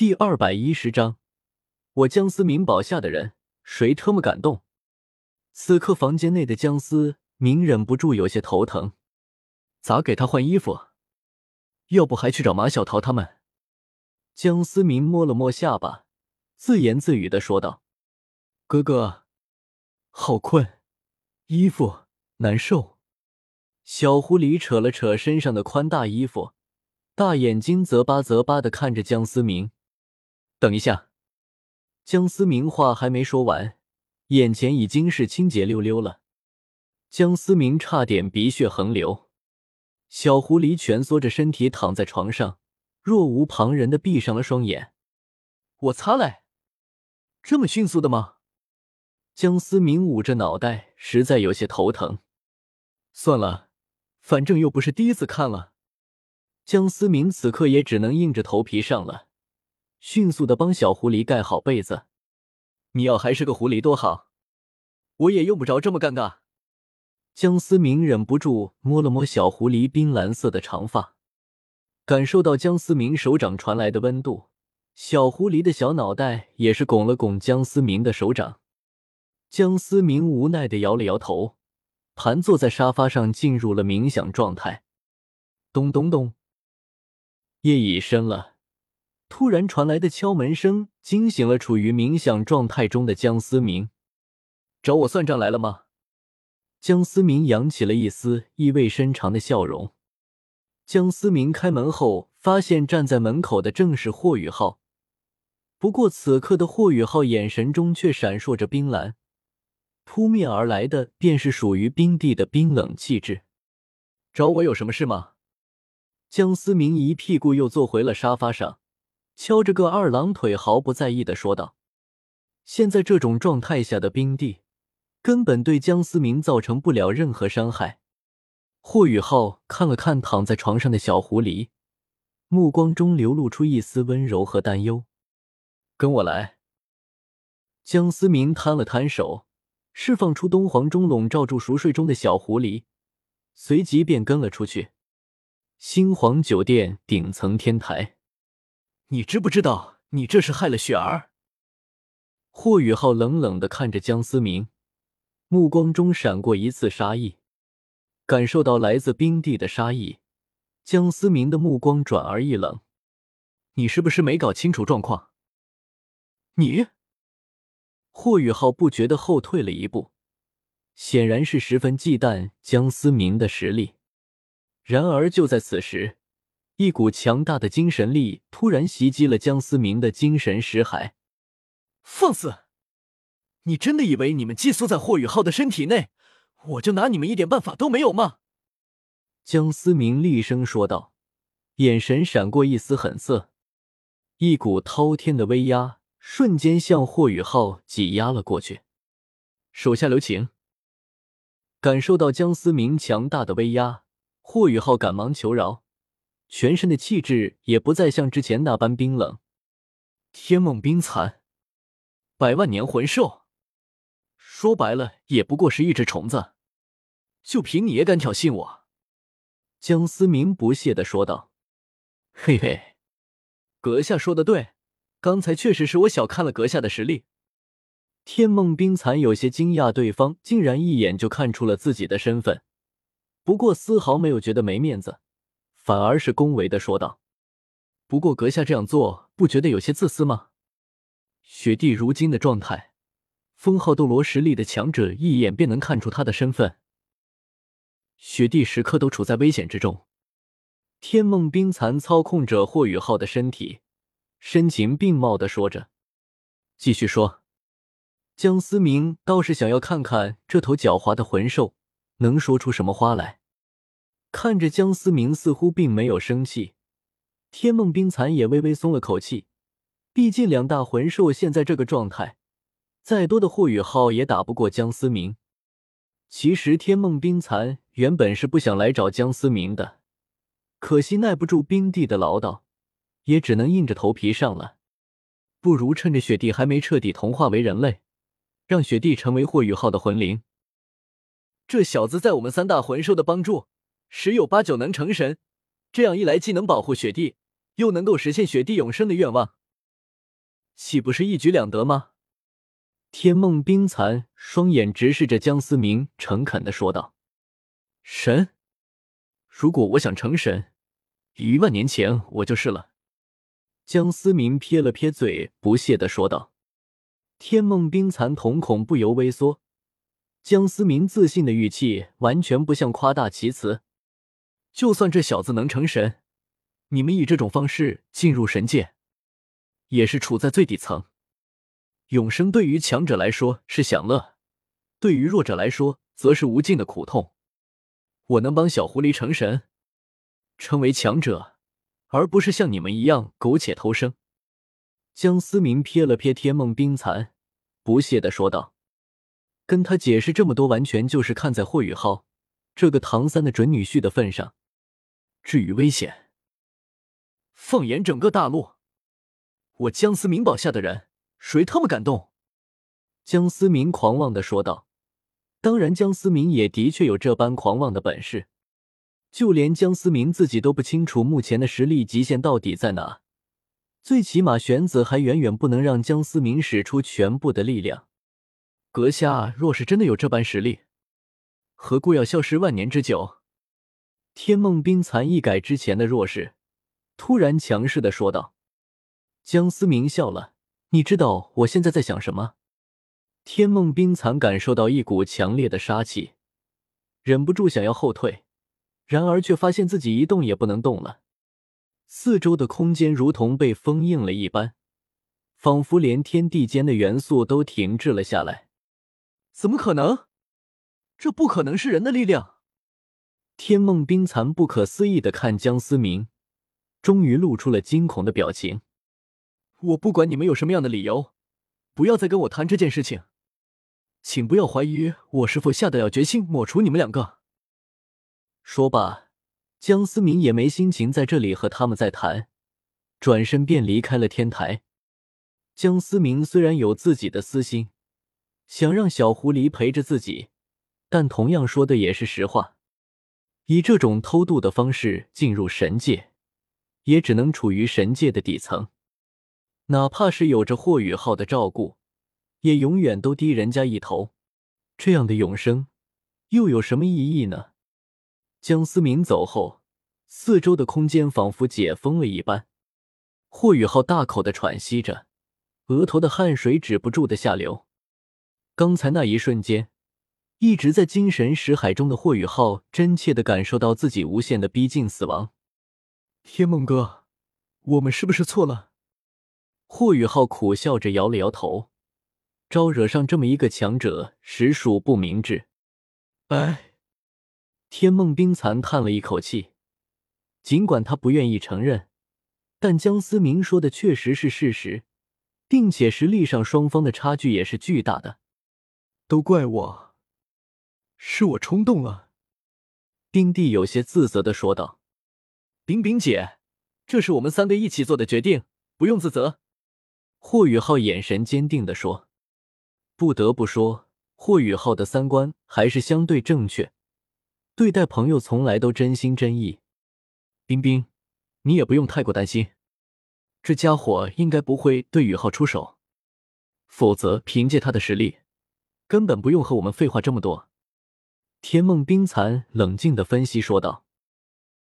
第二百一十章，我姜思明保下的人，谁特么敢动？此刻房间内的姜思明忍不住有些头疼，咋给他换衣服？要不还去找马小桃他们？姜思明摸了摸下巴，自言自语的说道：“哥哥，好困，衣服难受。”小狐狸扯了扯身上的宽大衣服，大眼睛啧巴啧巴的看着姜思明。等一下，江思明话还没说完，眼前已经是清洁溜溜了。江思明差点鼻血横流。小狐狸蜷缩着身体躺在床上，若无旁人的闭上了双眼。我擦嘞，这么迅速的吗？江思明捂着脑袋，实在有些头疼。算了。反正又不是第一次看了，江思明此刻也只能硬着头皮上了，迅速的帮小狐狸盖好被子。你要还是个狐狸多好，我也用不着这么尴尬。江思明忍不住摸了摸小狐狸冰蓝色的长发，感受到江思明手掌传来的温度，小狐狸的小脑袋也是拱了拱江思明的手掌。江思明无奈的摇了摇头。盘坐在沙发上，进入了冥想状态。咚咚咚，夜已深了，突然传来的敲门声惊醒了处于冥想状态中的江思明。找我算账来了吗？江思明扬起了一丝意味深长的笑容。江思明开门后，发现站在门口的正是霍雨浩。不过此刻的霍雨浩眼神中却闪烁着冰蓝。扑面而来的便是属于冰帝的冰冷气质。找我有什么事吗？江思明一屁股又坐回了沙发上，敲着个二郎腿，毫不在意的说道：“现在这种状态下的冰帝，根本对江思明造成不了任何伤害。”霍雨浩看了看躺在床上的小狐狸，目光中流露出一丝温柔和担忧。“跟我来。”江思明摊了摊手。释放出东皇钟，笼罩住熟睡中的小狐狸，随即便跟了出去。星皇酒店顶层天台，你知不知道你这是害了雪儿？霍雨浩冷冷的看着江思明，目光中闪过一次杀意。感受到来自冰帝的杀意，江思明的目光转而一冷：“你是不是没搞清楚状况？”你。霍雨浩不觉得后退了一步，显然是十分忌惮江思明的实力。然而就在此时，一股强大的精神力突然袭击了江思明的精神识海。放肆！你真的以为你们寄宿在霍雨浩的身体内，我就拿你们一点办法都没有吗？江思明厉声说道，眼神闪过一丝狠色，一股滔天的威压。瞬间向霍雨浩挤压了过去，手下留情。感受到江思明强大的威压，霍雨浩赶忙求饶，全身的气质也不再像之前那般冰冷。天梦冰蚕，百万年魂兽，说白了也不过是一只虫子，就凭你也敢挑衅我？江思明不屑的说道：“嘿嘿，阁下说的对。”刚才确实是我小看了阁下的实力。天梦冰蚕有些惊讶，对方竟然一眼就看出了自己的身份，不过丝毫没有觉得没面子，反而是恭维的说道：“不过阁下这样做，不觉得有些自私吗？雪帝如今的状态，封号斗罗实力的强者一眼便能看出他的身份。雪帝时刻都处在危险之中。”天梦冰蚕操控着霍雨浩的身体。深情并茂的说着，继续说。江思明倒是想要看看这头狡猾的魂兽能说出什么花来。看着江思明似乎并没有生气，天梦冰蚕也微微松了口气。毕竟两大魂兽现在这个状态，再多的霍雨浩也打不过江思明。其实天梦冰蚕原本是不想来找江思明的，可惜耐不住冰帝的唠叨。也只能硬着头皮上了，不如趁着雪帝还没彻底同化为人类，让雪帝成为霍雨浩的魂灵。这小子在我们三大魂兽的帮助，十有八九能成神。这样一来，既能保护雪帝，又能够实现雪帝永生的愿望。岂不是一举两得吗？天梦冰蚕双眼直视着江思明，诚恳的说道：“神，如果我想成神，一万年前我就是了。”江思明撇了撇嘴，不屑的说道。天梦冰蚕瞳孔不由微缩，江思明自信的语气完全不像夸大其词。就算这小子能成神，你们以这种方式进入神界，也是处在最底层。永生对于强者来说是享乐，对于弱者来说则是无尽的苦痛。我能帮小狐狸成神，成为强者，而不是像你们一样苟且偷生。江思明瞥了瞥天梦冰蚕，不屑的说道：“跟他解释这么多，完全就是看在霍雨浩这个唐三的准女婿的份上。至于危险，放眼整个大陆，我江思明保下的人。”谁他妈敢动？江思明狂妄的说道。当然，江思明也的确有这般狂妄的本事。就连江思明自己都不清楚目前的实力极限到底在哪。最起码，玄子还远远不能让江思明使出全部的力量。阁下若是真的有这般实力，何故要消失万年之久？天梦冰蚕一改之前的弱势，突然强势的说道。江思明笑了。你知道我现在在想什么？天梦冰蚕感受到一股强烈的杀气，忍不住想要后退，然而却发现自己一动也不能动了。四周的空间如同被封印了一般，仿佛连天地间的元素都停滞了下来。怎么可能？这不可能是人的力量！天梦冰蚕不可思议的看江思明，终于露出了惊恐的表情。我不管你们有什么样的理由，不要再跟我谈这件事情，请不要怀疑我是否下得了决心抹除你们两个。说罢，江思明也没心情在这里和他们再谈，转身便离开了天台。江思明虽然有自己的私心，想让小狐狸陪着自己，但同样说的也是实话。以这种偷渡的方式进入神界，也只能处于神界的底层。哪怕是有着霍雨浩的照顾，也永远都低人家一头。这样的永生又有什么意义呢？江思明走后，四周的空间仿佛解封了一般。霍雨浩大口的喘息着，额头的汗水止不住的下流。刚才那一瞬间，一直在精神识海中的霍雨浩真切的感受到自己无限的逼近死亡。天梦哥，我们是不是错了？霍雨浩苦笑着摇了摇头，招惹上这么一个强者，实属不明智。哎，天梦冰蚕叹了一口气，尽管他不愿意承认，但江思明说的确实是事实，并且实力上双方的差距也是巨大的。都怪我，是我冲动了。丁弟有些自责的说道：“冰冰姐，这是我们三个一起做的决定，不用自责。”霍雨浩眼神坚定的说：“不得不说，霍雨浩的三观还是相对正确，对待朋友从来都真心真意。冰冰，你也不用太过担心，这家伙应该不会对雨浩出手，否则凭借他的实力，根本不用和我们废话这么多。”天梦冰蚕冷静的分析说道。